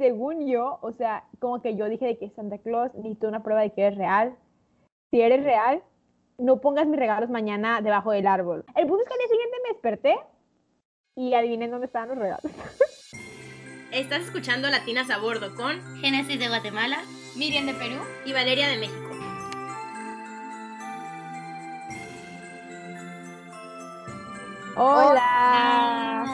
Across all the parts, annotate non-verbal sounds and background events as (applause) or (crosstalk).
según yo, o sea, como que yo dije de que Santa Claus necesito una prueba de que eres real. Si eres real, no pongas mis regalos mañana debajo del árbol. El punto es que al día siguiente me desperté y adivinen dónde estaban los regalos. (laughs) Estás escuchando Latinas a Bordo con Génesis de Guatemala, Miriam de Perú y Valeria de México. Hola.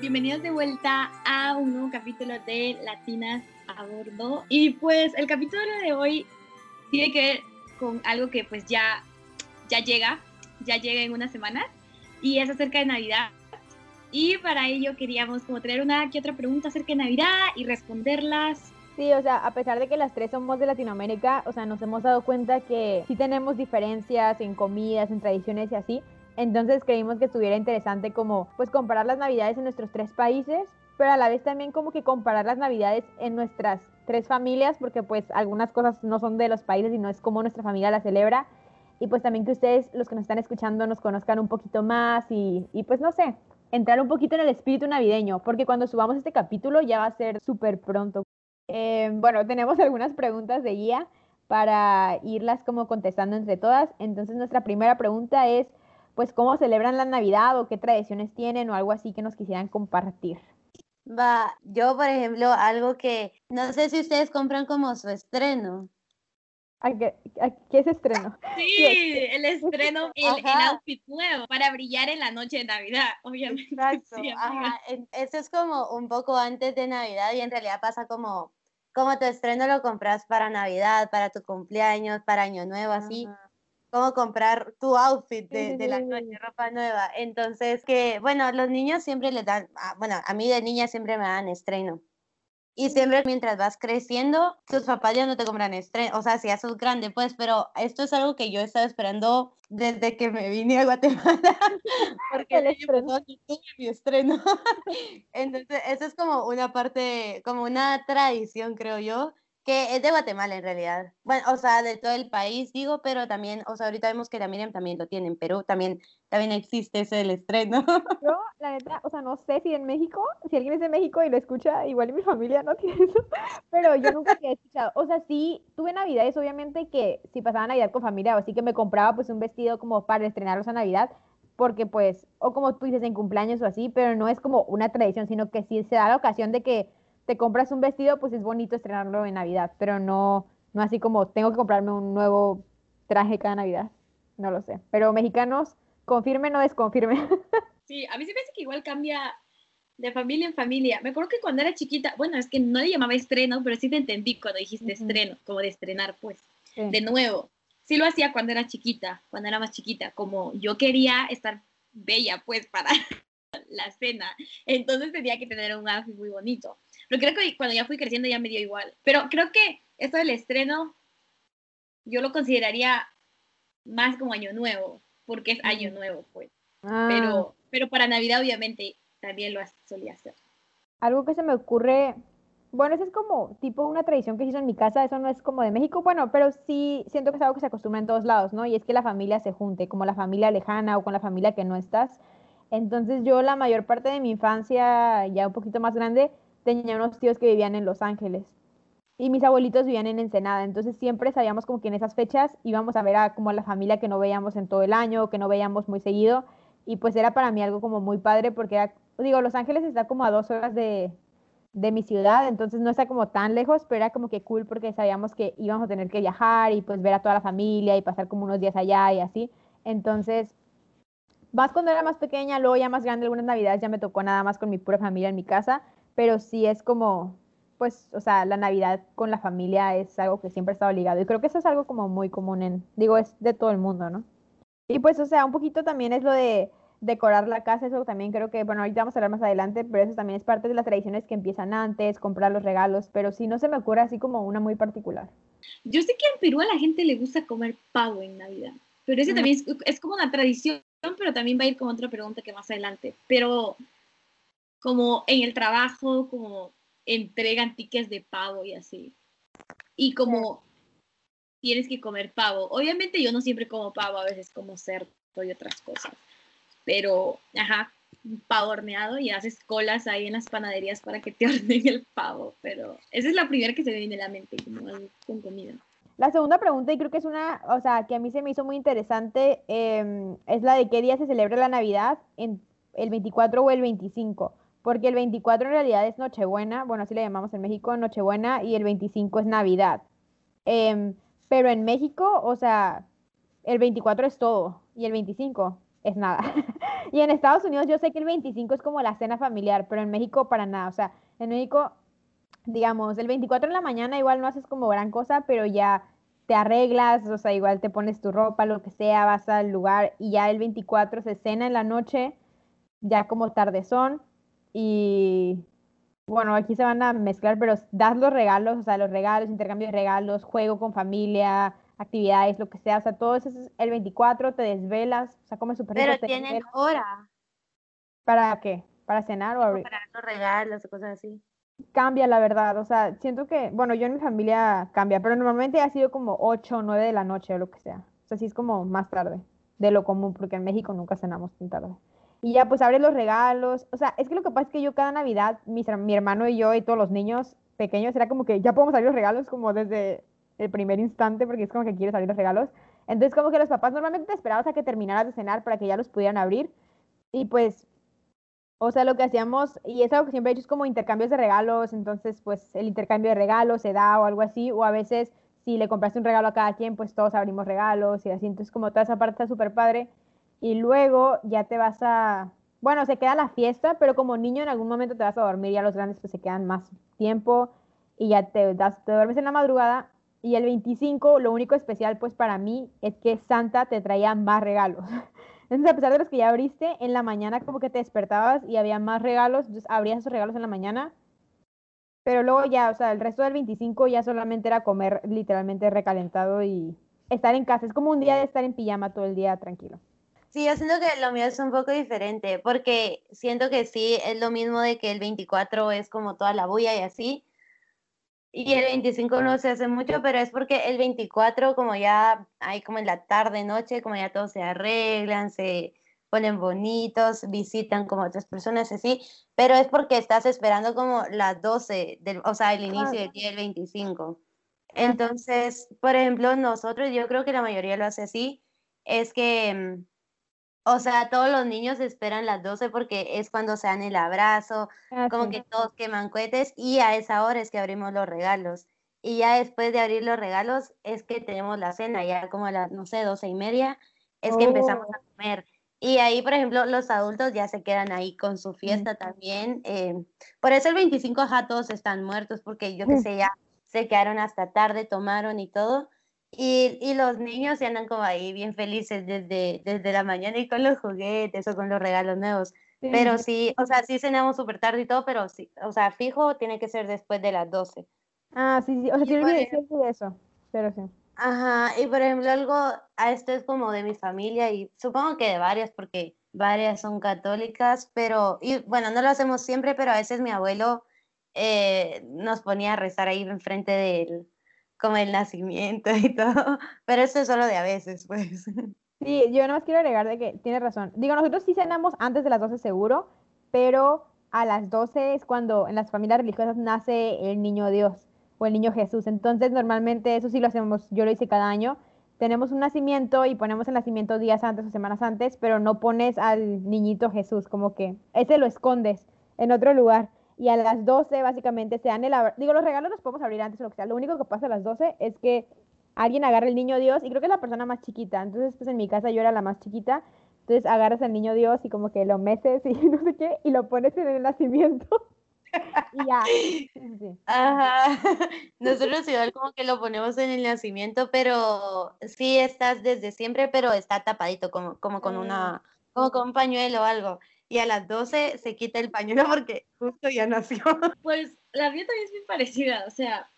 Bienvenidos de vuelta a un nuevo capítulo de Latinas a Bordo. Y pues el capítulo de hoy tiene que ver con algo que pues ya, ya llega, ya llega en unas semanas y es acerca de Navidad. Y para ello queríamos como traer una que otra pregunta acerca de Navidad y responderlas. Sí, o sea, a pesar de que las tres somos de Latinoamérica, o sea, nos hemos dado cuenta que sí tenemos diferencias en comidas, en tradiciones y así. Entonces creímos que estuviera interesante como pues comparar las navidades en nuestros tres países, pero a la vez también como que comparar las navidades en nuestras tres familias, porque pues algunas cosas no son de los países y no es como nuestra familia la celebra. Y pues también que ustedes, los que nos están escuchando, nos conozcan un poquito más y, y pues no sé, entrar un poquito en el espíritu navideño, porque cuando subamos este capítulo ya va a ser súper pronto. Eh, bueno, tenemos (laughs) algunas preguntas de guía para irlas como contestando entre todas. Entonces nuestra primera pregunta es, pues cómo celebran la Navidad o qué tradiciones tienen o algo así que nos quisieran compartir. Va, yo por ejemplo, algo que no sé si ustedes compran como su estreno. ¿A qué, a qué es estreno? (laughs) Sí, el estreno, el, el, outfit nuevo para brillar en la noche de Navidad, (laughs) obviamente. Exacto, Sí, ajá. Eso es como un poco antes de Navidad y en realidad pasa como, como tu estreno lo compras para Navidad, para tu cumpleaños, para Año Nuevo, así. Ajá. Como comprar tu outfit de, de la noche, ropa nueva. Entonces, que, bueno, los niños siempre les dan, ah, bueno, a mí de niña siempre me dan estreno. Y siempre mientras vas creciendo, tus papás ya no te compran estreno, o sea, si ya sos grande, pues, pero esto es algo que yo he estado esperando desde que me vine a Guatemala, (laughs) porque El estreno. no tuve mi estreno. (laughs) Entonces, eso es como una parte, como una tradición, creo yo, que es de Guatemala en realidad. Bueno, o sea, de todo el país, digo, pero también, o sea, ahorita vemos que la Miriam también lo tiene en Perú, también, también existe ese del estreno. (laughs) Yo, la neta, o sea, no sé si en México, si alguien es de México y lo escucha, igual mi (laughs) familia no tiene eso, pero yo nunca había escuchado. O sea, sí, tuve navidades, obviamente, que si pasaba Navidad con familia o así, que me compraba pues un vestido como para estrenarlos a Navidad, porque pues, o como tú dices, en cumpleaños o así, pero no es como una tradición, sino que si se da la ocasión de que te compras un vestido, pues es bonito estrenarlo en Navidad, pero no, no así como tengo que comprarme un nuevo traje cada Navidad, no lo sé. Pero mexicanos, confirmen o desconfirmen. (laughs) Sí, a mí se me hace que igual cambia de familia en familia. Me acuerdo que cuando era chiquita, bueno, es que no le llamaba estreno, pero sí te entendí cuando dijiste Ujú. estreno, como de estrenar, pues, Sí. de nuevo. Sí lo hacía cuando era chiquita, cuando era más chiquita, como yo quería estar bella, pues, para (laughs) la cena. Entonces tenía que tener un outfit muy bonito. Pero creo que cuando ya fui creciendo ya me dio igual. Pero creo que esto del estreno, yo lo consideraría más como año nuevo, porque es año Mm. nuevo, pues Ah. pero, pero para Navidad obviamente también lo solía hacer. Algo que se me ocurre, bueno, eso es como tipo una tradición que se hizo en mi casa, eso no es como de México, bueno, pero sí siento que es algo que se acostumbra en todos lados, ¿no? Y es que la familia se junte, como la familia lejana o con la familia que no estás. Entonces yo la mayor parte de mi infancia, ya un poquito más grande, tenía unos tíos que vivían en Los Ángeles y mis abuelitos vivían en Ensenada, entonces siempre sabíamos como que en esas fechas íbamos a ver a como a la familia que no veíamos en todo el año, que no veíamos muy seguido, y pues era para mí algo como muy padre porque era, digo, Los Ángeles está como a dos horas de, de mi ciudad, entonces no está como tan lejos, pero era como que cool porque sabíamos que íbamos a tener que viajar y pues ver a toda la familia y pasar como unos días allá y así. Entonces, más cuando era más pequeña, luego ya más grande, algunas navidades ya me tocó nada más con mi pura familia en mi casa, pero sí es como, pues, o sea, la Navidad con la familia es algo que siempre ha estado ligado y creo que eso es algo como muy común en, digo, es de todo el mundo, ¿no? Y pues, o sea, un poquito también es lo de decorar la casa, eso también creo que, bueno, ahorita vamos a hablar más adelante, pero eso también es parte de las tradiciones que empiezan antes, comprar los regalos, pero sí no se me ocurre así como una muy particular. Yo sé que en Perú a la gente le gusta comer pavo en Navidad, pero ese también es, es como una tradición, pero también va a ir con otra pregunta que más adelante. Pero como en el trabajo, como entregan tickets de pavo y así. Y como tienes que comer pavo. Obviamente yo no siempre como pavo, a veces como cerdo y otras cosas. Pero, ajá, pavo horneado y haces colas ahí en las panaderías para que te (laughs) ordenen el pavo, pero esa es la primera que se me viene a la mente como algo con comida. La segunda pregunta, y creo que es una, o sea, que a mí se me hizo muy interesante, em, es la de qué día se celebra la Navidad, en el 24 o el 25, porque el 24 en realidad es Nochebuena, bueno, así le llamamos en México, Nochebuena, y el 25 es Navidad. Em, pero en México, o sea, el 24 es todo, y el 25 es nada. (laughs) y en Estados Unidos yo sé que el 25 es como la cena familiar, pero en México para nada, o sea, en México digamos, el 24 en la mañana igual no haces como gran cosa, pero ya te arreglas, o sea, igual te pones tu ropa, lo que sea, vas al lugar y ya el 24 se cena en la noche, ya como tardezón y bueno, aquí se van a mezclar, pero das los regalos, o sea, los regalos, intercambio de regalos, juego con familia, actividades, lo que sea, o sea, todo eso es el 24, te desvelas, o sea, comes súper Pero tienen hora. ¿Para qué? ¿Para cenar o abrir? Para los regalos o cosas así cambia, la verdad. O sea, siento que, bueno, yo en mi familia cambia, pero normalmente ha sido como 8 o 9 de la noche o lo que sea. O sea, sí es como más tarde de lo común, porque en México nunca cenamos tan tarde. Y ya pues abres los regalos. O sea, es que lo que pasa es que yo cada Navidad, mi, mi hermano y yo y todos los niños pequeños, era como que ya podemos abrir los regalos como desde el primer instante, porque es como que quieres abrir los regalos. Entonces como que los papás normalmente te esperabas a que terminaras de cenar para que ya los pudieran abrir. Y pues o sea, lo que hacíamos, y es algo que siempre he hecho, es como intercambios de regalos, entonces pues el intercambio de regalos se da o algo así, o a veces si le compraste un regalo a cada quien, pues todos abrimos regalos y así, entonces como toda esa parte está súper padre. Y luego ya te vas a, bueno, se queda la fiesta, pero como niño en algún momento te vas a dormir, ya los grandes pues se quedan más tiempo y ya te, te duermes en la madrugada. Y el 25, lo único especial pues para mí es que Santa te traía más regalos. (laughs) Entonces, a pesar de los que ya abriste, en la mañana como que te despertabas y había más regalos, entonces abrías esos regalos en la mañana, pero luego ya, o sea, el resto del 25 ya solamente era comer literalmente recalentado y estar en casa. Es como un día de estar en pijama todo el día tranquilo. Sí, yo siento que lo mío es un poco diferente, porque siento que sí, es lo mismo de que el 24 es como toda la bulla y así, y el 25 no se hace mucho, pero es porque el 24, como ya hay como en la tarde, noche, como ya todos se arreglan, se ponen bonitos, visitan como otras personas así, pero es porque estás esperando como las 12, del, o sea, el inicio del día del 25. Entonces, por ejemplo, nosotros, yo creo que la mayoría lo hace así, es que mm, o sea, todos los niños esperan las 12 porque es cuando se dan el abrazo, ah, como que todos queman cohetes y a esa hora es que abrimos los regalos. Y ya después de abrir los regalos es que tenemos la cena, ya como a las, no sé, doce y media, es que empezamos a oh. comer. Y ahí, por ejemplo, los adultos ya se quedan ahí con su fiesta también. Eh, por eso el 25 ajá, todos están muertos, porque yo qué sé, ya se quedaron hasta tarde, tomaron y todo. Y, y, los niños se andan como ahí bien felices desde, desde la mañana y con los juguetes o con los regalos nuevos. Pero sí, o sea, sí cenamos súper tarde y todo, pero sí, o sea, fijo tiene que ser después de las 12. Ah, sí, sí, o sea, tiene que ser eso, pero sí. Ajá, y por ejemplo, algo, a esto es como de mi familia y supongo que de varias, porque varias son católicas, pero, y bueno, no lo hacemos siempre, pero a veces mi abuelo eh, nos ponía a rezar ahí enfrente del como el nacimiento y todo, (laughs) pero eso es solo de a veces, pues. (laughs) Sí, yo no más quiero agregar de que tiene razón. Digo, nosotros sí cenamos antes de las 12 seguro, pero a las 12 es cuando en las familias religiosas nace el niño Dios o el niño Jesús. Entonces, normalmente eso sí lo hacemos, yo lo hice cada año. Tenemos un nacimiento y ponemos el nacimiento días antes o semanas antes, pero no pones al niñito Jesús, como que ese lo escondes en otro lugar y a las 12 básicamente se dan el digo los regalos los podemos abrir antes o lo que sea lo único que pasa a las 12 es que alguien agarra el niño Dios y creo que es la persona más chiquita entonces pues en mi casa yo era la más chiquita entonces agarras al niño Dios y como que lo meces y (laughs) no sé qué y lo pones en el nacimiento. (laughs) Y ya. Ajá. (laughs) nosotros igual como que lo ponemos en el nacimiento pero sí estás desde siempre pero está tapadito como como con una como con un pañuelo o algo y a las 12 se quita el pañuelo porque justo ya nació. (laughs) Pues la mía también es bien parecida, o sea,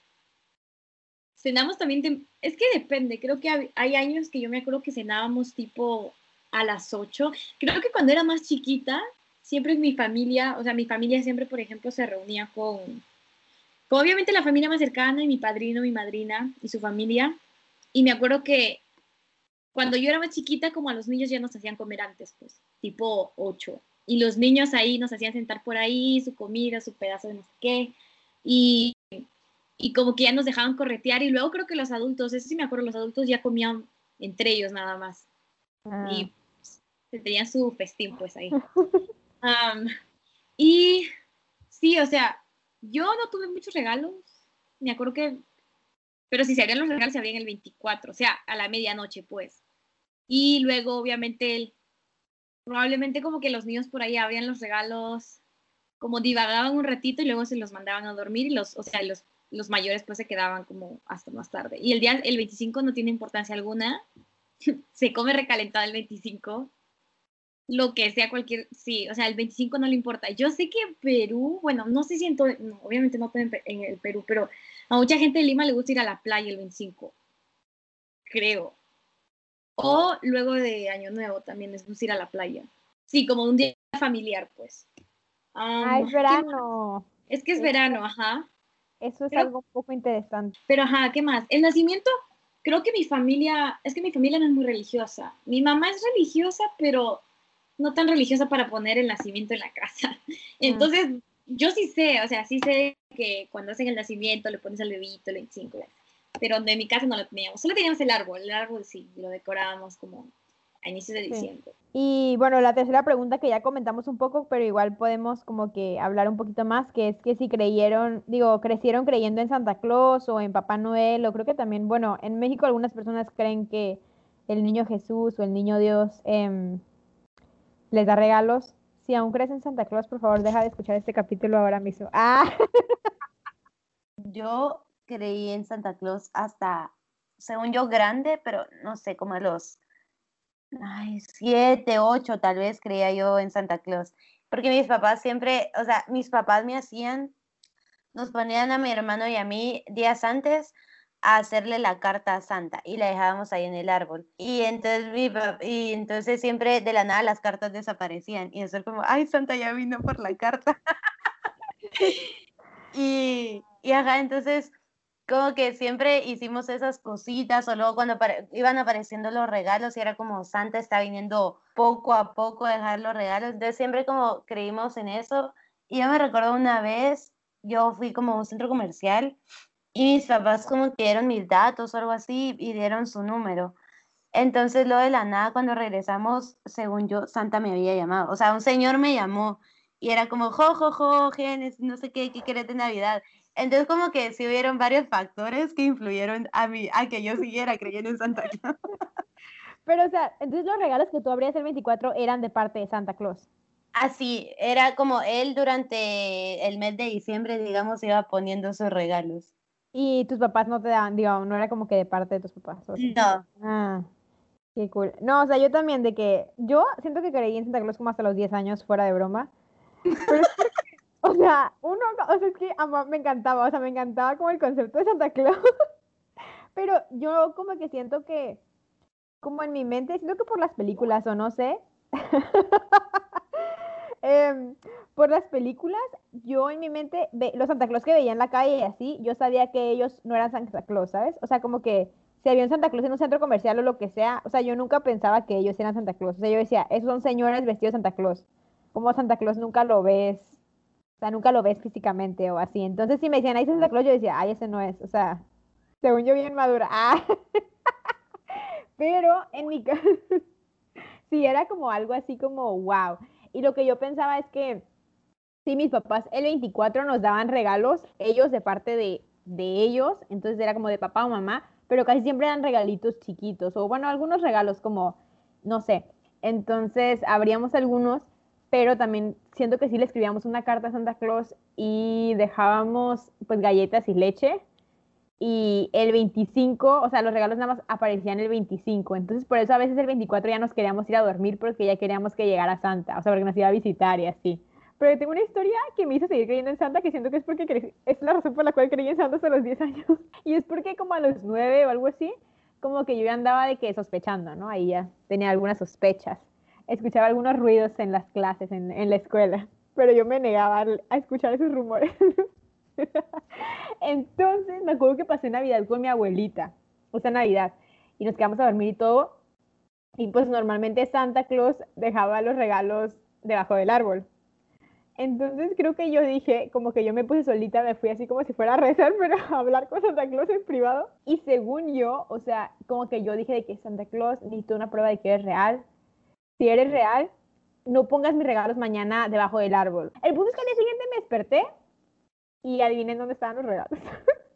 cenamos también, es que depende, creo que hay años que yo me acuerdo que cenábamos tipo a las 8, creo que cuando era más chiquita, siempre mi familia, o sea, mi familia siempre, por ejemplo, se reunía con, con obviamente la familia más cercana y mi padrino, mi madrina y su familia, y me acuerdo que cuando yo era más chiquita, como a los niños ya nos hacían comer antes, pues, tipo 8, y los niños ahí nos hacían sentar por ahí, su comida, su pedazo de no sé qué, y, y como que ya nos dejaban corretear, y luego creo que los adultos, eso sí me acuerdo, los adultos ya comían entre ellos nada más, Ah. y pues, tenían su festín pues ahí. (laughs) Am, y sí, o sea, yo no tuve muchos regalos, me acuerdo que, pero si se harían los regalos se abrían el 24, o sea, a la medianoche pues. Y luego obviamente el- probablemente como que los niños por ahí abrían los regalos, como divagaban un ratito y luego se los mandaban a dormir y los, o sea, los, los mayores pues se quedaban como hasta más tarde. Y el día, el 25 no tiene importancia alguna, (laughs) se come recalentado el 25, lo que sea cualquier, sí, o sea, el 25 no le importa. Yo sé que en Perú, bueno, no sé si en todo, no, obviamente no en, el Perú, pero a mucha gente de Lima le gusta ir a la playa el 25, creo. O luego de Año Nuevo también gusta ir a la playa. Sí, como un día familiar, pues. Ah, es ¿qué verano. es que es verano, ajá. Eso es algo un poco interesante. Pero ajá, ¿qué más? El nacimiento, creo que mi familia, es que mi familia no es muy religiosa. Mi mamá es religiosa, pero no tan religiosa para poner el nacimiento en la casa. (laughs) Entonces, yo sí sé, o sea, sí sé que cuando hacen el nacimiento le pones al bebito el 25, y así. Pero en mi casa no lo teníamos. Solo teníamos el árbol, el árbol sí, lo decorábamos como a inicios de Sí. diciembre. Y bueno, la tercera pregunta que ya comentamos un poco, pero igual podemos como que hablar un poquito más, que es que si creyeron, digo, crecieron creyendo en Santa Claus o en Papá Noel, o creo que también, bueno, en México algunas personas creen que el niño Jesús o el niño Dios em, les da regalos. Si aún crees en Santa Claus, por favor, deja de escuchar este capítulo ahora mismo. Ah, Yo creí en Santa Claus hasta, según yo, grande, pero no sé, como a los ay, siete, ocho, tal vez creía yo en Santa Claus. Porque mis papás siempre, o sea, mis papás me hacían, nos ponían a mi hermano y a mí días antes a hacerle la carta a Santa y la dejábamos ahí en el árbol. Y entonces, mi y entonces siempre de la nada las cartas desaparecían. Y eso era como, ay, Santa ya vino por la carta. (laughs) Y, y ajá, entonces como que siempre hicimos esas cositas o luego cuando iban apareciendo los regalos y era como Santa está viniendo poco a poco a dejar los regalos, entonces siempre como creímos en eso. Y yo me recuerdo una vez, yo fui como a un centro comercial y mis papás como que dieron mis datos o algo así y dieron su número. Entonces lo de la nada cuando regresamos, según yo, Santa me había llamado, o sea, un señor me llamó y era como, jo, jo, jo, Genes, no sé qué, qué querés de Navidad. Entonces como que sí hubieron varios factores que influyeron a mí, a que yo siguiera creyendo en Santa (laughs) Claus. pero o sea, entonces los regalos que tú abrías el 24 eran de parte de Santa Claus. Así, era como él durante el mes de diciembre, digamos, iba poniendo sus regalos. Y tus papás no te daban, digo, no era como que de parte de tus papás. No, Ah, qué cool. No, o sea, yo también de que yo siento que creí en Santa Claus como hasta los 10 años, fuera de broma. Pero (laughs) (laughs) o sea, uno, o sea, es que ama- me encantaba, o sea, me encantaba como el concepto de Santa Claus. (laughs) Pero yo como que siento que, como en mi mente, siento que por las películas o no sé, (laughs) em, por las películas, yo en mi mente, los Santa Claus que veía en la calle y así, yo sabía que ellos no eran Santa Claus, ¿sabes? O sea, como que si había un Santa Claus en un centro comercial o lo que sea, o sea, yo nunca pensaba que ellos eran Santa Claus. O sea, yo decía, esos son señores vestidos de Santa Claus. Como Santa Claus nunca lo ves, sea, nunca lo ves físicamente o así. Entonces, si me decían, ahí está Santa Claus, yo decía, ay, ese no es. O sea, según yo, bien madura. (laughs) Ah. Pero en mi caso, (laughs) sí, era como algo así como, wow. Y lo que yo pensaba es que, sí, mis papás el 24 nos daban regalos, ellos de parte de, de ellos, entonces era como de papá o mamá, pero casi siempre eran regalitos chiquitos, o bueno, algunos regalos como, no sé. Entonces, abríamos algunos, pero también siento que sí le escribíamos una carta a Santa Claus y dejábamos pues galletas y leche. Y el 25, o sea, los regalos nada más aparecían el 25. Entonces, por eso a veces el 24 ya nos queríamos ir a dormir porque ya queríamos que llegara Santa, o sea, porque nos iba a visitar y así. Pero tengo una historia que me hizo seguir creyendo en Santa, que siento que es porque es la razón por la cual creí en Santa hasta los 10 años. (laughs) Y es porque como a los 9 o algo así, como que yo ya andaba de que sospechando, ¿no? Ahí ya tenía algunas sospechas. Escuchaba algunos ruidos en las clases, en, en la escuela, pero yo me negaba a escuchar esos rumores. (laughs) Entonces me acuerdo que pasé Navidad con mi abuelita, o sea, Navidad, y nos quedamos a dormir y todo. Y pues normalmente Santa Claus dejaba los regalos debajo del árbol. Entonces creo que yo dije, como que yo me puse solita, me fui así como si fuera a rezar, pero (laughs) a hablar con Santa Claus en privado. Y según yo, o sea, como que yo dije de que Santa Claus necesito una prueba de que eres real. Si eres real, no pongas mis regalos mañana debajo del árbol. El punto es que al día siguiente me desperté y adivinen dónde estaban los regalos. (laughs)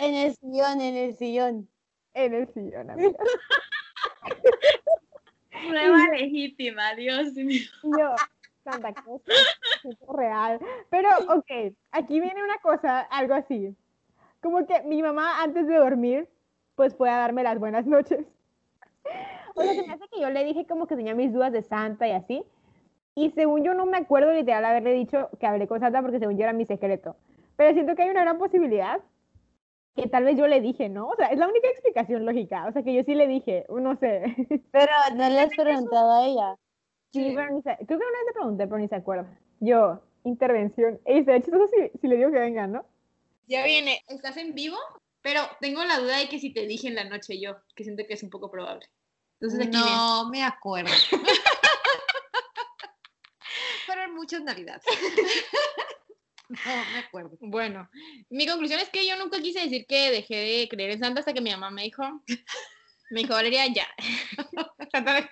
En el sillón, en el sillón. en el sillón, amiga. (laughs) Prueba legítima, Dios mío. Yo, Santa Claus, es real. Pero, ok, aquí viene una cosa, algo así. Como que mi mamá antes de dormir, pues fue a darme las buenas noches. O sea, se me hace que yo le dije como que tenía mis dudas de Santa y así. Y según yo no me acuerdo literal haberle dicho que hablé con Santa porque según yo era mi secreto. Pero siento que hay una gran posibilidad que tal vez yo le dije, ¿no? O sea, es la única explicación lógica. O sea, que yo sí le dije, no sé. Pero no le has preguntado a ella. Sí, pero ni se- creo que una vez le pregunté, pero ni se acuerda. Yo, intervención. Ey, sería chistoso si, si le digo que venga, ¿no? Ya viene, estás en vivo, pero tengo la duda de que si te dije en la noche yo, que siento que es un poco probable. Entonces aquí viene. No me acuerdo. (laughs) Fueron muchas navidades. (laughs) No me acuerdo. Bueno, mi conclusión es que yo nunca quise decir que dejé de creer en Santa hasta que mi mamá me dijo, me dijo, Valeria, ya. (laughs) Santa.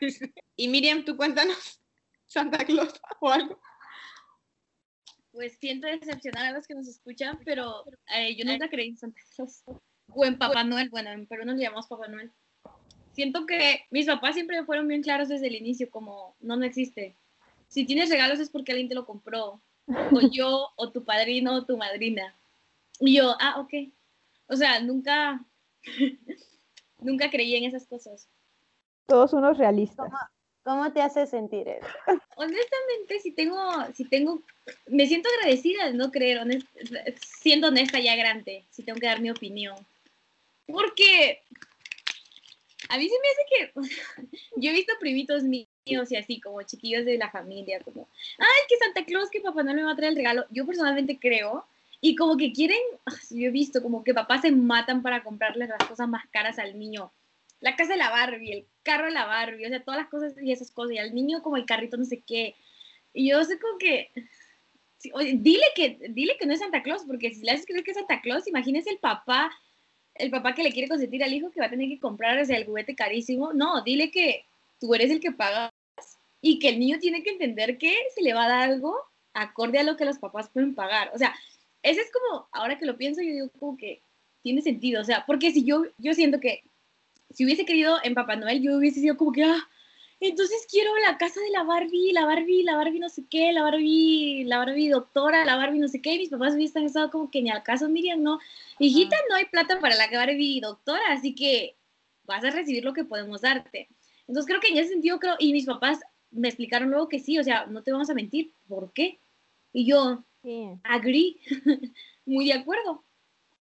Y Miriam, tú cuéntanos, Santa Claus o algo. Pues siento decepcionar a los que nos escuchan, pero eh, yo nunca creí en Santa Claus. O en Papá Noel, bueno, en Perú nos llamamos Papá Noel. Siento que mis papás siempre fueron bien claros desde el inicio, como no, no existe. Si tienes regalos es porque alguien te lo compró. O (laughs) yo, o tu padrino, o tu madrina. Y yo, ah, ok. O sea, nunca, (laughs) nunca creí en esas cosas. Todos unos realistas. ¿Cómo te hace sentir eso? (laughs) honestamente, si tengo, si tengo, me siento agradecida de no creer, honest- siendo honesta ya grande, si tengo que dar mi opinión. Porque a mí se me hace que (laughs) yo he visto primitos míos y así, como chiquillos de la familia, como, ay, que Santa Claus, que papá no le va a traer el regalo. Yo personalmente creo, y como que quieren, ah, yo he visto como que papás se matan para comprarle las cosas más caras al niño. La casa de la Barbie, el carro de la Barbie, o sea, todas las cosas y esas cosas, y al niño como el carrito no sé qué. Y yo sé como que, dile que, dile que no es Santa Claus, porque si le haces creer que es Santa Claus, imagínese el papá, el papá que le quiere consentir al hijo que va a tener que comprar o sea, el juguete carísimo. No, dile que tú eres el que pagas y que el niño tiene que entender que se le va a dar algo acorde a lo que los papás pueden pagar. O sea, ese es como, ahora que lo pienso, yo digo como que tiene sentido. O sea, porque si yo, yo siento que si hubiese querido en Papá Noel, yo hubiese sido como que, ah, entonces quiero la casa de la Barbie, la Barbie, la Barbie no sé qué, la Barbie, la Barbie doctora, la Barbie no sé qué, y mis papás hubiesen estado como que ni al caso, Miriam, no, hijita, no hay plata para la Barbie doctora, así que vas a recibir lo que podemos darte. Entonces creo que en ese sentido creo, y mis papás me explicaron luego que sí, o sea, no te vamos a mentir, ¿por qué? Y yo, Sí. agree, (laughs) muy de acuerdo.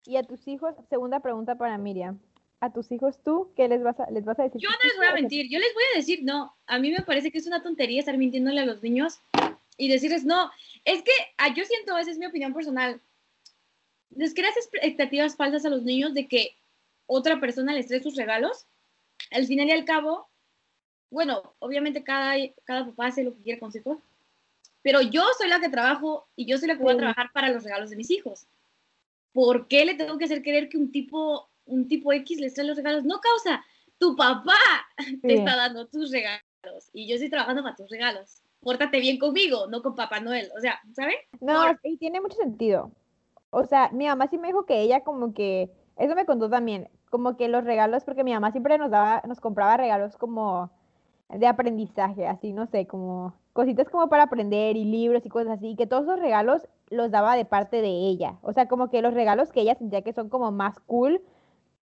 Y a tus hijos, segunda pregunta para Miriam. A tus hijos tú, ¿qué les vas a, les vas a decir? Yo no les voy a mentir, yo les voy a decir no. A mí me parece que es una tontería estar mintiéndole a los niños y decirles no. Es que ah, yo siento, esa es mi opinión personal, les creas expectativas falsas a los niños de que otra persona les trae sus regalos. Al final y al cabo, bueno, obviamente cada, cada papá hace lo que quiere con su hijo, pero yo soy la que trabajo y yo soy la que voy a trabajar para los regalos de mis hijos. ¿Por qué le tengo que hacer creer que un tipo, un tipo X les trae los regalos? No causa, tu papá te está dando tus regalos y yo estoy trabajando para tus regalos. Pórtate bien conmigo, no con Papá Noel. O sea, ¿saben? No, y tiene mucho sentido. O sea, mi mamá sí me dijo que ella como que, eso me contó también, como que los regalos, porque mi mamá siempre nos daba, nos compraba regalos como de aprendizaje, así, no sé, como cositas como para aprender y libros y cosas así, que todos esos regalos los daba de parte de ella. O sea, como que los regalos que ella sentía que son como más cool,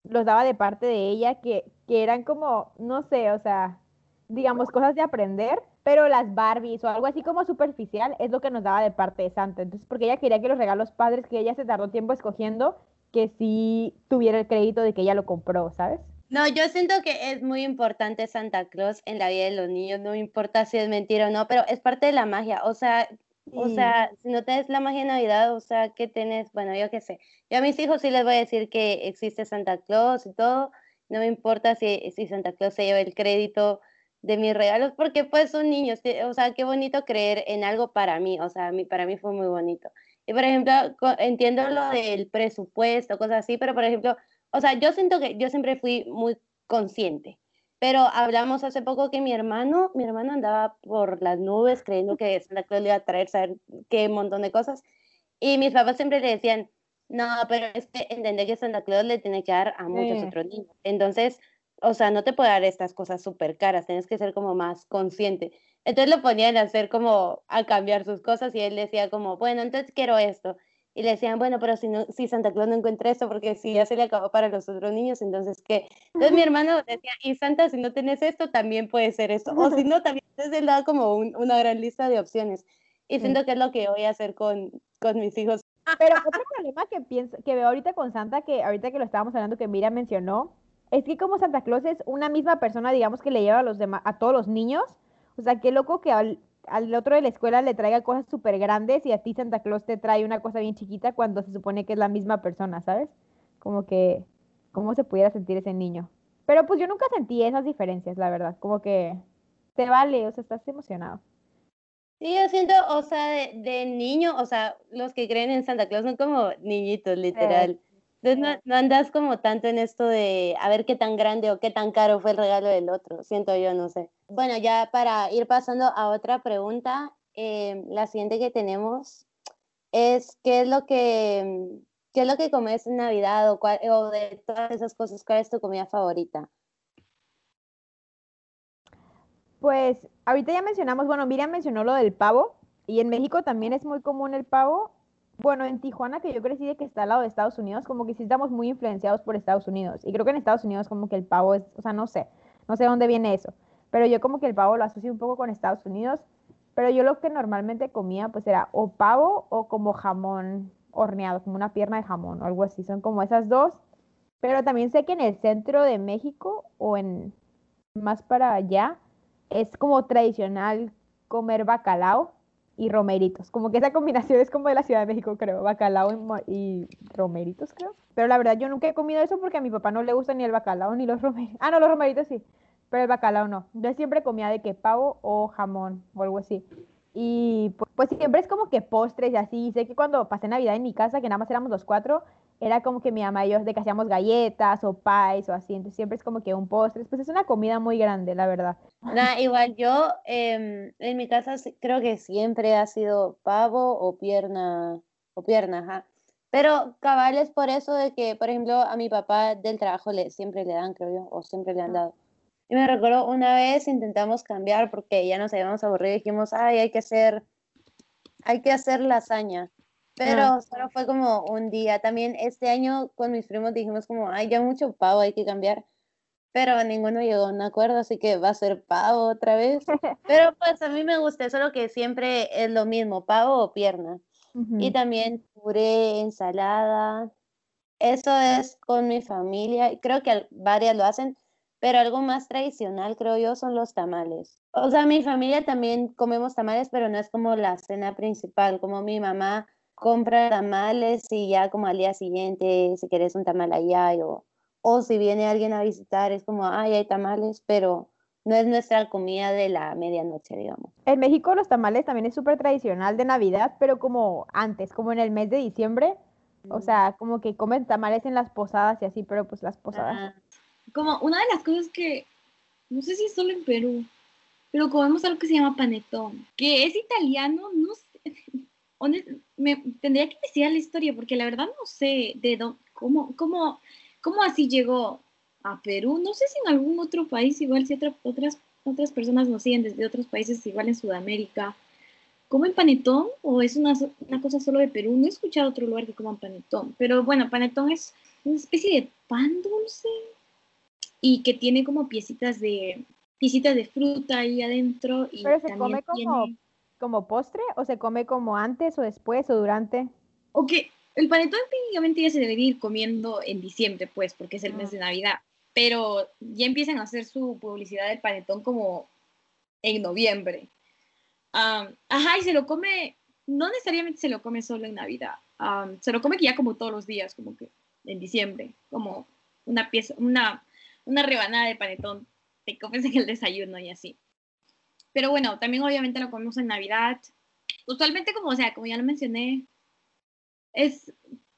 los daba de parte de ella, que, que eran como, no sé, o sea, digamos, cosas de aprender, pero las Barbies o algo así como superficial es lo que nos daba de parte de Santa. Entonces, porque ella quería que los regalos padres que ella se tardó tiempo escogiendo, que sí tuviera el crédito de que ella lo compró, ¿sabes? No, yo siento que es muy importante Santa Claus en la vida de los niños, no importa si es mentira o no, pero es parte de la magia. O sea, o sea, si no tenés la magia de Navidad, o sea, ¿qué tenés? Bueno, yo qué sé. Yo a mis hijos sí les voy a decir que existe Santa Claus y todo. No me importa si, si Santa Claus se lleva el crédito de mis regalos, porque pues son niños, o sea, qué bonito creer en algo para mí, o sea, mí- para mí fue muy bonito. Y por ejemplo, entiendo lo del presupuesto, cosas así, pero por ejemplo, o sea, yo siento que yo siempre fui muy consciente, pero hablamos hace poco que mi hermano, mi hermano andaba por las nubes creyendo que Santa Claus le iba a traer, saber qué montón de cosas, y mis papás siempre le decían, no, pero es que entender que Santa Claus le tiene que dar a muchos Sí. otros niños. Entonces, o sea, no te puede dar estas cosas súper caras, tienes que ser como más consciente. Entonces lo ponían a hacer como a cambiar sus cosas y él decía como, bueno, entonces quiero esto. Y le decían, bueno, pero si, no, si Santa Claus no encuentra esto, porque si ya se le acabó para los otros niños, entonces ¿qué? Entonces mi hermano decía, y Santa, si no tienes esto, también puede ser esto. O si no, también. Entonces él da como un- una gran lista de opciones. Y siento que es lo que voy a hacer con, con mis hijos. (laughs) Pero otro problema que pienso, que veo ahorita con Santa, que ahorita que lo estábamos hablando, que Mira mencionó, es que como Santa Claus es una misma persona, digamos, que le lleva a los a todos los niños, o sea, qué loco que al, al otro de la escuela le traiga cosas súper grandes y a ti Santa Claus te trae una cosa bien chiquita cuando se supone que es la misma persona, ¿sabes? Como que, ¿cómo se pudiera sentir ese niño? Pero pues yo nunca sentí esas diferencias, la verdad, como que te vale, o sea, estás emocionado. Sí, yo siento, o sea, de, de niño, o sea, los que creen en Santa Claus son como niñitos, literal. Entonces no, no andas como tanto en esto de a ver qué tan grande o qué tan caro fue el regalo del otro, siento yo, no sé. Bueno, ya para ir pasando a otra pregunta, eh, la siguiente que tenemos es ¿qué es lo que, qué es lo que comes en Navidad o, cuál- o de todas esas cosas, cuál es tu comida favorita? Pues ahorita ya mencionamos, bueno, Miriam mencionó lo del pavo y en México también es muy común el pavo. Bueno, en Tijuana, que yo crecí de que está al lado de Estados Unidos, como que sí estamos muy influenciados por Estados Unidos. Y creo que en Estados Unidos como que el pavo es, o sea, no sé, no sé dónde viene eso. Pero yo como que el pavo lo asocio un poco con Estados Unidos. Pero yo lo que normalmente comía pues era o pavo o como jamón horneado, como una pierna de jamón o algo así. Son como esas dos. Pero también sé que en el centro de México o en más para allá es como tradicional comer bacalao y romeritos. Como que esa combinación es como de la Ciudad de México, creo. Bacalao y, romeritos, creo. Pero la verdad yo nunca he comido eso porque a mi papá no le gusta ni el bacalao ni los (laughs) romeritos. Ah, no, los romeritos sí, pero el bacalao no. Yo siempre comía de que pavo o jamón o algo así. Y pu- pues, siempre es como que postres y así. Sé que cuando pasé Navidad en mi casa, que nada más éramos los cuatro, era como que mi mamá y yo de que hacíamos galletas o pies o así. Entonces siempre es como que un postre. Pues es una comida muy grande, la verdad. Nah, (laughs) igual yo em, en mi casa creo que siempre ha sido pavo o pierna, o pierna, ajá. Pero cabal es por eso de que, por ejemplo, a mi papá del trabajo le, siempre le dan, creo yo, o siempre le han dado. Y me recuerdo una vez intentamos cambiar porque ya nos habíamos aburrido y dijimos, ay, hay que hacer, hay que hacer lasaña. Pero solo fue como un día. También este año con mis primos dijimos como, ay, ya mucho pavo, hay que cambiar. Pero ninguno llegó a un acuerdo, así que va a ser pavo otra vez. (laughs) Pero pues a mí me gusta, solo que siempre es lo mismo, pavo o pierna. Y Ujú. también puré, ensalada. Eso es con mi familia. y Creo que varias lo hacen, pero algo más tradicional, creo yo, son los tamales. O sea, mi familia también comemos tamales, pero no es como la cena principal, como mi mamá compra tamales y ya como al día siguiente, si quieres un tamal allá, o, o si viene alguien a visitar, es como, ay, hay tamales, pero no es nuestra comida de la medianoche, digamos. En México los tamales también es súper tradicional de Navidad, pero como antes, como en el mes de diciembre. O sea, como que comen tamales en las posadas y así, pero pues las posadas. Ah, Como una de las cosas que, no sé si es solo en Perú, pero comemos algo que se llama panetón, que es italiano, no sé, (laughs) me tendría que investigar la historia porque la verdad no sé de dónde, cómo, cómo, cómo así llegó a Perú, no sé si en algún otro país, igual si otra- otras, otras personas nos siguen desde otros países, igual en Sudamérica, ¿comen panetón o es una, una cosa solo de Perú? No he escuchado otro lugar que coman panetón, pero bueno, panetón es una especie de pan dulce y que tiene como piecitas de piecitas de fruta ahí adentro y Pero se come como, tiene como postre o se come como antes o después o durante. o que el panetón técnicamente ya se debería ir comiendo en diciembre pues porque es el mes de Navidad pero ya empiezan a hacer su publicidad del panetón como en noviembre ajá y se lo come no necesariamente se lo come solo en Navidad se lo come que ya como todos los días como que en diciembre como una pieza una una rebanada de panetón te comes en el desayuno y así. Pero bueno, también obviamente lo comemos en Navidad. Usualmente, como, o sea, como ya lo mencioné, es,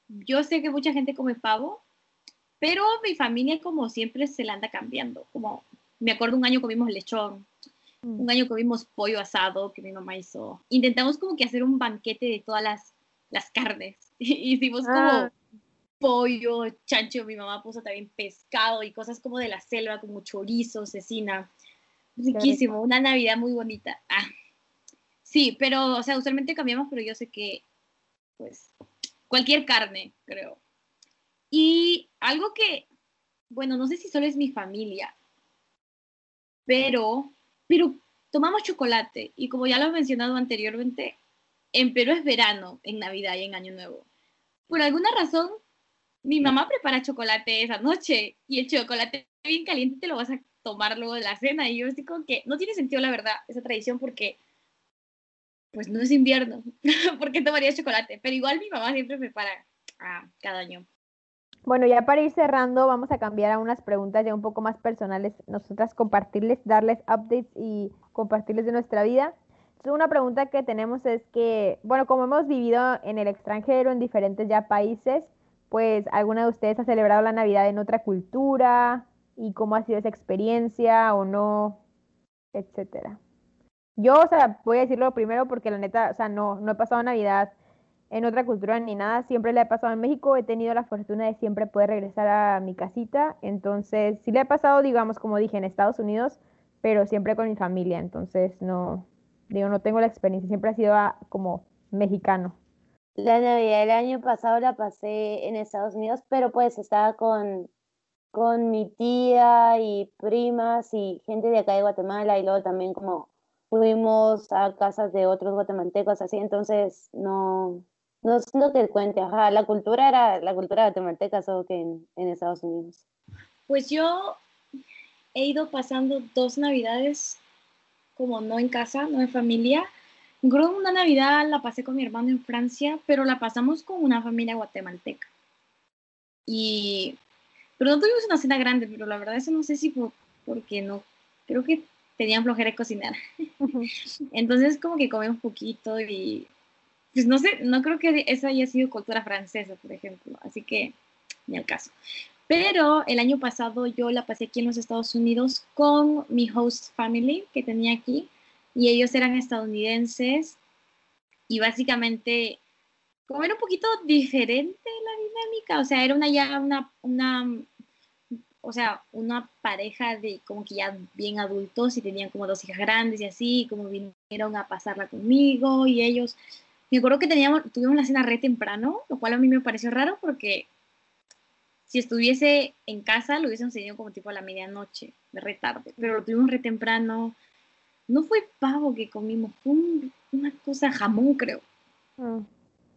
yo sé que mucha gente come pavo, pero mi familia como siempre se la anda cambiando. Como me acuerdo un año comimos lechón, Mm. un año comimos pollo asado que mi mamá hizo. Intentamos como que hacer un banquete de todas las, las carnes. (laughs) Hicimos como Ah. Pollo, chancho, mi mamá puso también pescado y cosas como de la selva, como chorizo, cecina. Riquísimo, una Navidad muy bonita. Ah. Sí, pero, o sea, usualmente cambiamos, pero yo sé que, pues, cualquier carne, creo. Y algo que, bueno, no sé si solo es mi familia, pero, pero tomamos chocolate y como ya lo he mencionado anteriormente, en Perú es verano, en Navidad y en Año Nuevo. Por alguna razón, mi mamá prepara chocolate esa noche y el chocolate bien caliente te lo vas a tomar luego de la cena y yo estoy como que no tiene sentido la verdad esa tradición porque pues no es invierno, (laughs) ¿por qué tomarías chocolate? Pero igual mi mamá siempre prepara ah, cada año. Bueno, ya para ir cerrando, vamos a cambiar a unas preguntas ya un poco más personales. Nosotras compartirles, darles updates y compartirles de nuestra vida. Una pregunta que tenemos es que, bueno, como hemos vivido en el extranjero, en diferentes ya países, pues alguna de ustedes ha celebrado la Navidad en otra cultura y cómo ha sido esa experiencia o no, etcétera. Yo, o sea, voy a decirlo primero porque la neta, o sea, no, no he pasado Navidad en otra cultura ni nada, siempre la he pasado en México, he tenido la fortuna de siempre poder regresar a mi casita, entonces sí la he pasado, digamos, como dije, en Estados Unidos, pero siempre con mi familia, entonces no, digo, no tengo la experiencia, siempre ha sido ah, como mexicano. La Navidad del año pasado la pasé en Estados Unidos, pero pues estaba con, con mi tía y primas y gente de acá de Guatemala y luego también como fuimos a casas de otros guatemaltecos así, entonces no, no es lo que cuente, ajá, la cultura era la cultura guatemalteca, solo que en, en Estados Unidos. Pues yo he ido pasando dos navidades como no en casa, no en familia. Que una navidad la pasé con mi hermano en Francia, pero la pasamos con una familia guatemalteca. Y, pero no tuvimos una cena grande, pero la verdad eso no sé si por, porque no, creo que tenían flojera de cocinar. (laughs) Entonces como que comemos poquito y pues no sé, no creo que esa haya sido cultura francesa, por ejemplo, así que ni al caso. Pero el año pasado yo la pasé aquí en los Estados Unidos con mi host family que tenía aquí y ellos eran estadounidenses y básicamente como era un poquito diferente la dinámica, o sea, era una ya una, una o sea, una pareja de como que ya bien adultos y tenían como dos hijas grandes y así, como vinieron a pasarla conmigo y ellos, me acuerdo que teníamos, tuvimos la cena re temprano, lo cual a mí me pareció raro porque si estuviese en casa lo hubiésemos tenido como tipo a la medianoche, de re tarde, pero lo tuvimos re temprano. No fue pavo que comimos, fue un, una cosa jamón, creo. Mm.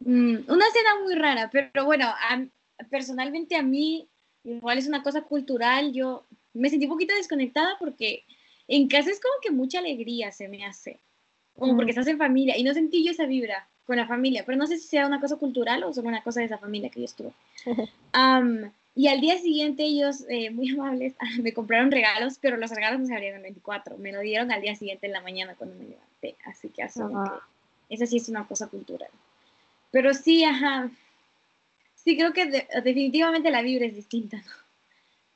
Mm, una cena muy rara, pero bueno, a, personalmente a mí igual es una cosa cultural, yo me sentí un poquito desconectada porque en casa es como que mucha alegría se me hace, como porque estás en familia y no sentí yo esa vibra con la familia, pero no sé si sea una cosa cultural o solo una cosa de esa familia que yo estuve. Um, (laughs) y al día siguiente ellos, eh, muy amables, (laughs) me compraron regalos, pero los regalos no se abrieron el 24, me lo dieron al día siguiente en la mañana cuando me levanté, así que asumo que esa sí es una cosa cultural. Pero sí, ajá, sí creo que de- definitivamente la vibra es distinta, ¿no?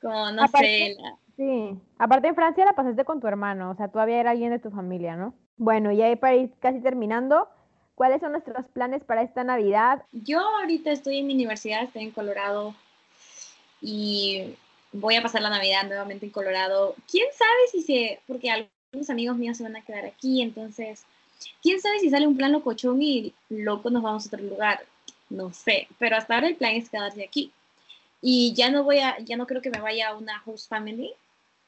Como, no Aparte- sé, la- Sí, aparte en Francia la pasaste con tu hermano, o sea, todavía era alguien de tu familia, ¿no? Bueno, y ahí para ir casi terminando, ¿cuáles son nuestros planes para esta Navidad? Yo ahorita estoy en mi universidad, estoy en Colorado y voy a pasar la Navidad nuevamente en Colorado. ¿Quién sabe si se, porque algunos amigos míos se van a quedar aquí, entonces, quién sabe si sale un plan locochón y loco nos vamos a otro lugar? No sé, pero hasta ahora el plan es quedarse aquí. Y ya no voy a, ya no creo que me vaya a una host family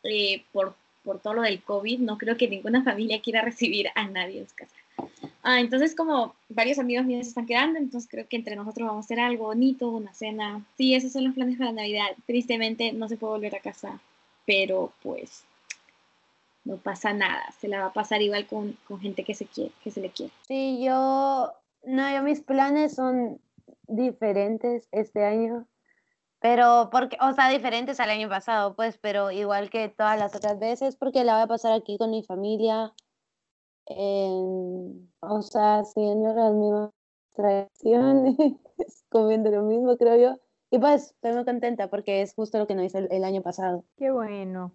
eh, por, por todo lo del COVID. No creo que ninguna familia quiera recibir a nadie en su casa. Ah, entonces como varios amigos míos se están quedando, entonces creo que entre nosotros vamos a hacer algo bonito, una cena. Sí, esos son los planes para Navidad. Tristemente no se puede volver a casa, pero pues no pasa nada. Se la va a pasar igual con, con gente que se quiere, que se le quiere. Sí, yo, no, yo mis planes son diferentes este año, Pero, porque, o sea, diferentes al año pasado, pues, pero igual que todas las otras veces, porque la voy a pasar aquí con mi familia, o sea, siguiendo las mismas tradiciones, (laughs) comiendo lo mismo, creo yo. Y pues, estoy muy contenta porque es justo lo que no hice el, el año pasado. Qué bueno.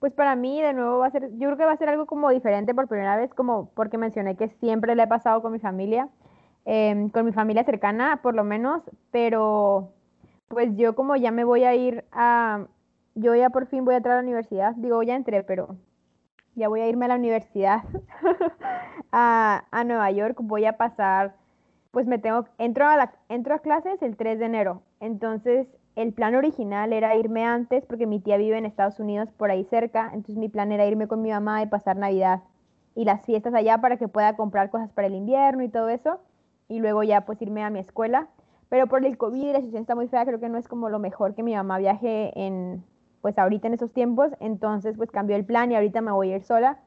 Pues para mí de nuevo va a ser, yo creo que va a ser algo como diferente por primera vez, como porque mencioné que siempre le he pasado con mi familia, em, con mi familia cercana por lo menos, pero pues yo como ya me voy a ir a, yo ya por fin voy a entrar a la universidad, digo ya entré, pero ya voy a irme a la universidad (laughs) a, a Nueva York, voy a pasar, pues me tengo, entro a la, entro a clases el 3 de enero, entonces el plan original era irme antes porque mi tía vive en Estados Unidos por ahí cerca, entonces mi plan era irme con mi mamá y pasar Navidad y las fiestas allá para que pueda comprar cosas para el invierno y todo eso. Y luego ya pues irme a mi escuela. Pero por el COVID la situación está muy fea, creo que no es como lo mejor que mi mamá viaje en pues ahorita en esos tiempos, entonces pues cambió el plan y ahorita me voy a ir sola.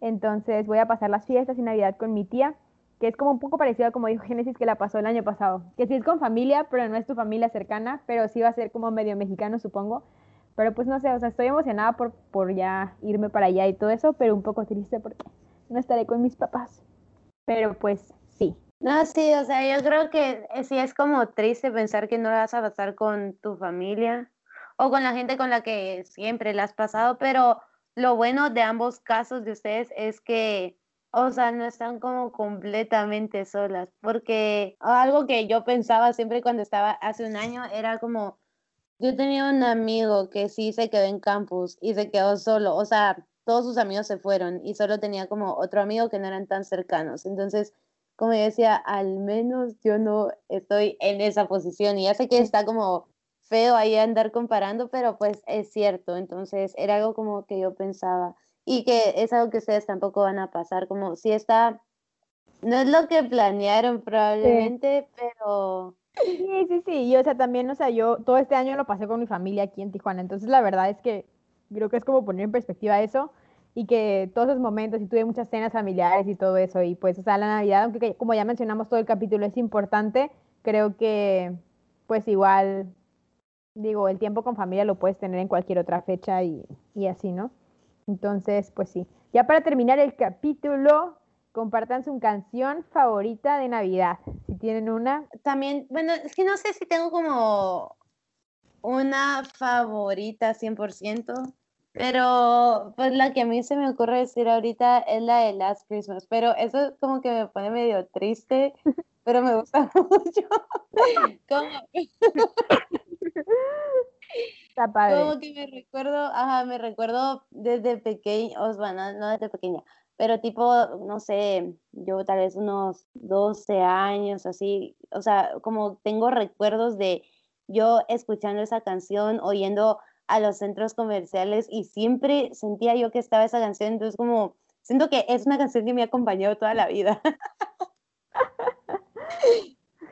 Entonces voy a pasar las fiestas y Navidad con mi tía, que es como un poco parecido a como dijo Génesis que la pasó el año pasado, que sí es con familia, pero no es tu familia cercana, pero sí va a ser como medio mexicano, supongo. Pero pues no sé, o sea, estoy emocionada por, por ya irme para allá y todo eso, pero un poco triste porque no estaré con mis papás. Pero pues sí. No, sí, o sea, yo creo que sí es como triste pensar que no la vas a pasar con tu familia o con la gente con la que siempre la has pasado, pero lo bueno de ambos casos de ustedes es que, o sea, no están como completamente solas, porque algo que yo pensaba siempre cuando estaba hace un año era como, yo tenía un amigo que sí se quedó en campus y se quedó solo, o sea, todos sus amigos se fueron y solo tenía como otro amigo que no eran tan cercanos, entonces como decía, al menos yo no estoy en esa posición. Y ya sé que está como feo ahí andar comparando, pero pues es cierto. Entonces era algo como que yo pensaba. Y que es algo que ustedes tampoco van a pasar, como si está, no es lo que planearon probablemente, pero Sí, sí, sí. Y o sea, también, o sea, yo todo este año lo pasé con mi familia aquí en Tijuana. Entonces, la verdad es que creo que es como poner en perspectiva eso y que todos esos momentos, y tuve muchas cenas familiares y todo eso. Y pues, o sea, la Navidad, aunque que- como ya mencionamos todo el capítulo, es importante, creo que pues igual, digo, el tiempo con familia lo puedes tener en cualquier otra fecha y, y así, ¿no? Entonces, pues sí. Ya para terminar el capítulo, compartan su canción favorita de Navidad. Si tienen una, también, bueno, es que no sé si tengo como una favorita 100%, pero pues la que a mí se me ocurre decir ahorita es la de Last Christmas, pero eso como que me pone medio triste, (laughs) pero me gusta (laughs) mucho. Como, (laughs) está padre. como que me recuerdo, ajá, me recuerdo desde pequeña, o sea, no, no desde pequeña, pero tipo, no sé, yo tal vez unos 12 años, así, o sea, como tengo recuerdos de yo escuchando esa canción, oyendo a los centros comerciales y siempre sentía yo que estaba esa canción, entonces como, siento que es una canción que me ha acompañado toda la vida.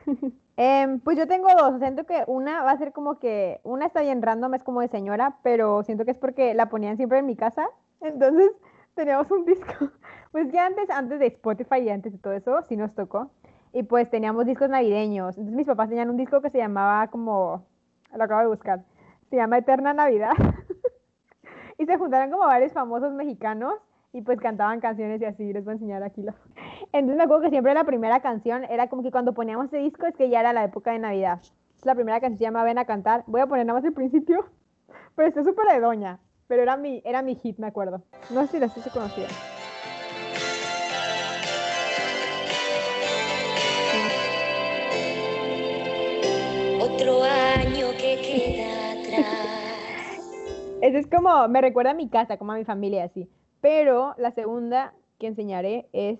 (laughs) Em, pues yo tengo dos, siento que una va a ser como que, una está bien random, es como de señora, pero siento que es porque la ponían siempre en mi casa, (laughs) entonces teníamos un disco, (laughs) pues ya antes, antes de Spotify y antes de todo eso, sí nos tocó, y pues teníamos discos navideños, entonces mis papás tenían un disco que se llamaba como, lo acabo de buscar, se llama Eterna Navidad, (laughs) y se juntaron como varios famosos mexicanos, y pues cantaban canciones y así, les voy a enseñar aquí la... Entonces me acuerdo que siempre la primera canción era como que cuando poníamos ese disco es que ya era la época de Navidad. La primera canción se llama Ven a cantar. Voy a poner nada más el principio, (laughs) pero está súper de doña. Pero era mi, era mi hit, me acuerdo. No sé si la se conocida. Otro año que queda atrás. Ese es como, me recuerda a mi casa, como a mi familia, así. Pero la segunda que enseñaré es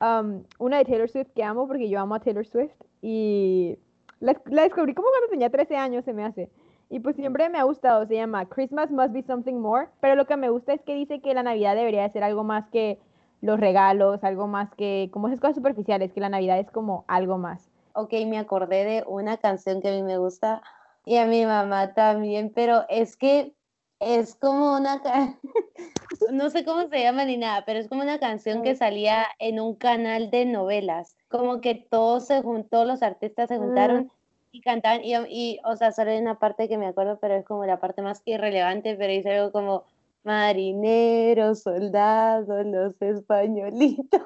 um, una de Taylor Swift que amo porque yo amo a Taylor Swift y la, la descubrí como cuando tenía 13 años, se me hace. Y pues siempre me ha gustado, se llama Christmas Must Be Something More, pero lo que me gusta es que dice que la Navidad debería de ser algo más que los regalos, algo más que, como esas cosas superficiales, que la Navidad es como algo más. Ok, me acordé de una canción que a mí me gusta y a mi mamá también, pero es que es como una, (laughs) no sé cómo se llama ni nada, pero es como una canción que salía en un canal de novelas, como que todos se juntó, los artistas se juntaron y cantaban, y, y, o sea, solo hay una parte que me acuerdo, pero es como la parte más irrelevante, pero dice algo como marineros, soldados, los españolitos.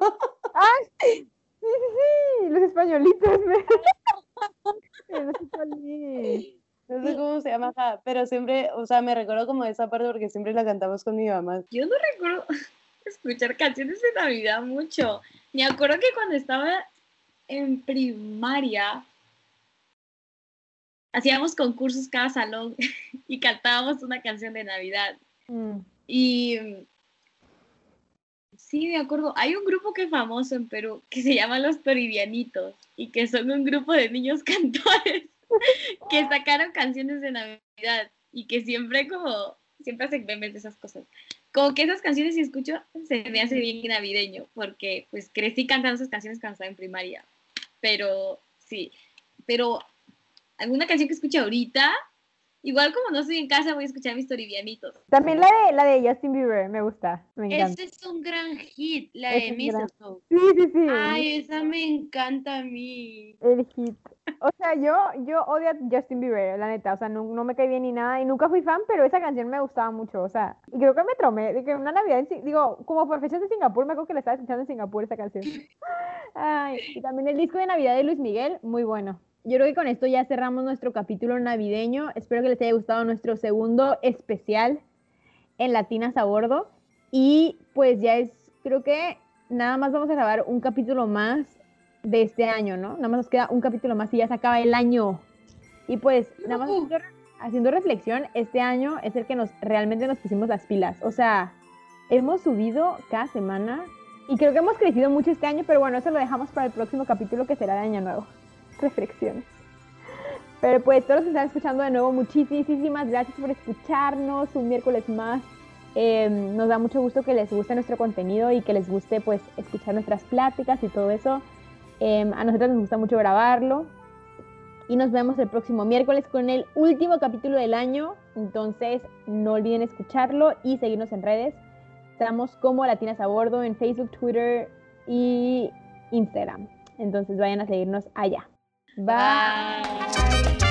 ¡Ay! Sí, sí, sí, los españolitos. me- (laughs) Eh, no sé cómo se llama, pero siempre, o sea, me recuerdo como esa parte porque siempre la cantamos con mi mamá. Yo no recuerdo (laughs) escuchar canciones de Navidad mucho. Me acuerdo que cuando estaba en primaria hacíamos concursos cada salón (laughs) y cantábamos una canción de Navidad. Mm. Y sí, me acuerdo, hay un grupo que es famoso en Perú que se llama Los Toribianitos y que son un grupo de niños (laughs) cantores (laughs) que sacaron canciones de Navidad y que siempre como, siempre hacen memes de esas cosas. Como que esas canciones si escucho se me hace bien navideño porque pues crecí cantando esas canciones cuando estaba en primaria. Pero sí, pero alguna canción que escuche ahorita, igual como no estoy en casa voy a escuchar mis Toribianitos. También la de, la de Justin Bieber, me gusta, me encanta. Ese es un gran hit, la de un gran- Mistletoe. Sí, sí, sí. Ay, esa me encanta a mí. El hit. O sea, yo, yo odio a Justin Bieber, la neta. O sea, no, no me cae bien ni nada. Y nunca fui fan, pero esa canción me gustaba mucho. O sea, y creo que me tromé. De que una Navidad, en, digo, como por fechas de Singapur, me acuerdo que la estaba escuchando en Singapur esa canción. (laughs) Ay, y también el disco de Navidad de Luis Miguel, muy bueno. Yo creo que con esto ya cerramos nuestro capítulo navideño. Espero que les haya gustado nuestro segundo especial en Latinas a Bordo. Y pues ya es, creo que nada más vamos a grabar un capítulo más de este año, ¿no? Nada más nos queda un capítulo más y ya se acaba el año. Y pues, nada más haciendo, haciendo reflexión, este año es el que nos realmente nos pusimos las pilas. O sea, hemos subido cada semana y creo que hemos crecido mucho este año, pero bueno, eso lo dejamos para el próximo capítulo que será de Año Nuevo. Reflexiones. Pero pues todos los que están escuchando de nuevo, muchísimas gracias por escucharnos un miércoles más. Eh, nos da mucho gusto que les guste nuestro contenido y que les guste pues escuchar nuestras pláticas y todo eso. Eh, a nosotros nos gusta mucho grabarlo. Y nos vemos el próximo miércoles con el último capítulo del año. Entonces no olviden escucharlo y seguirnos en redes. Estamos como Latinas a Bordo en Facebook, Twitter y Instagram. Entonces vayan a seguirnos allá. bye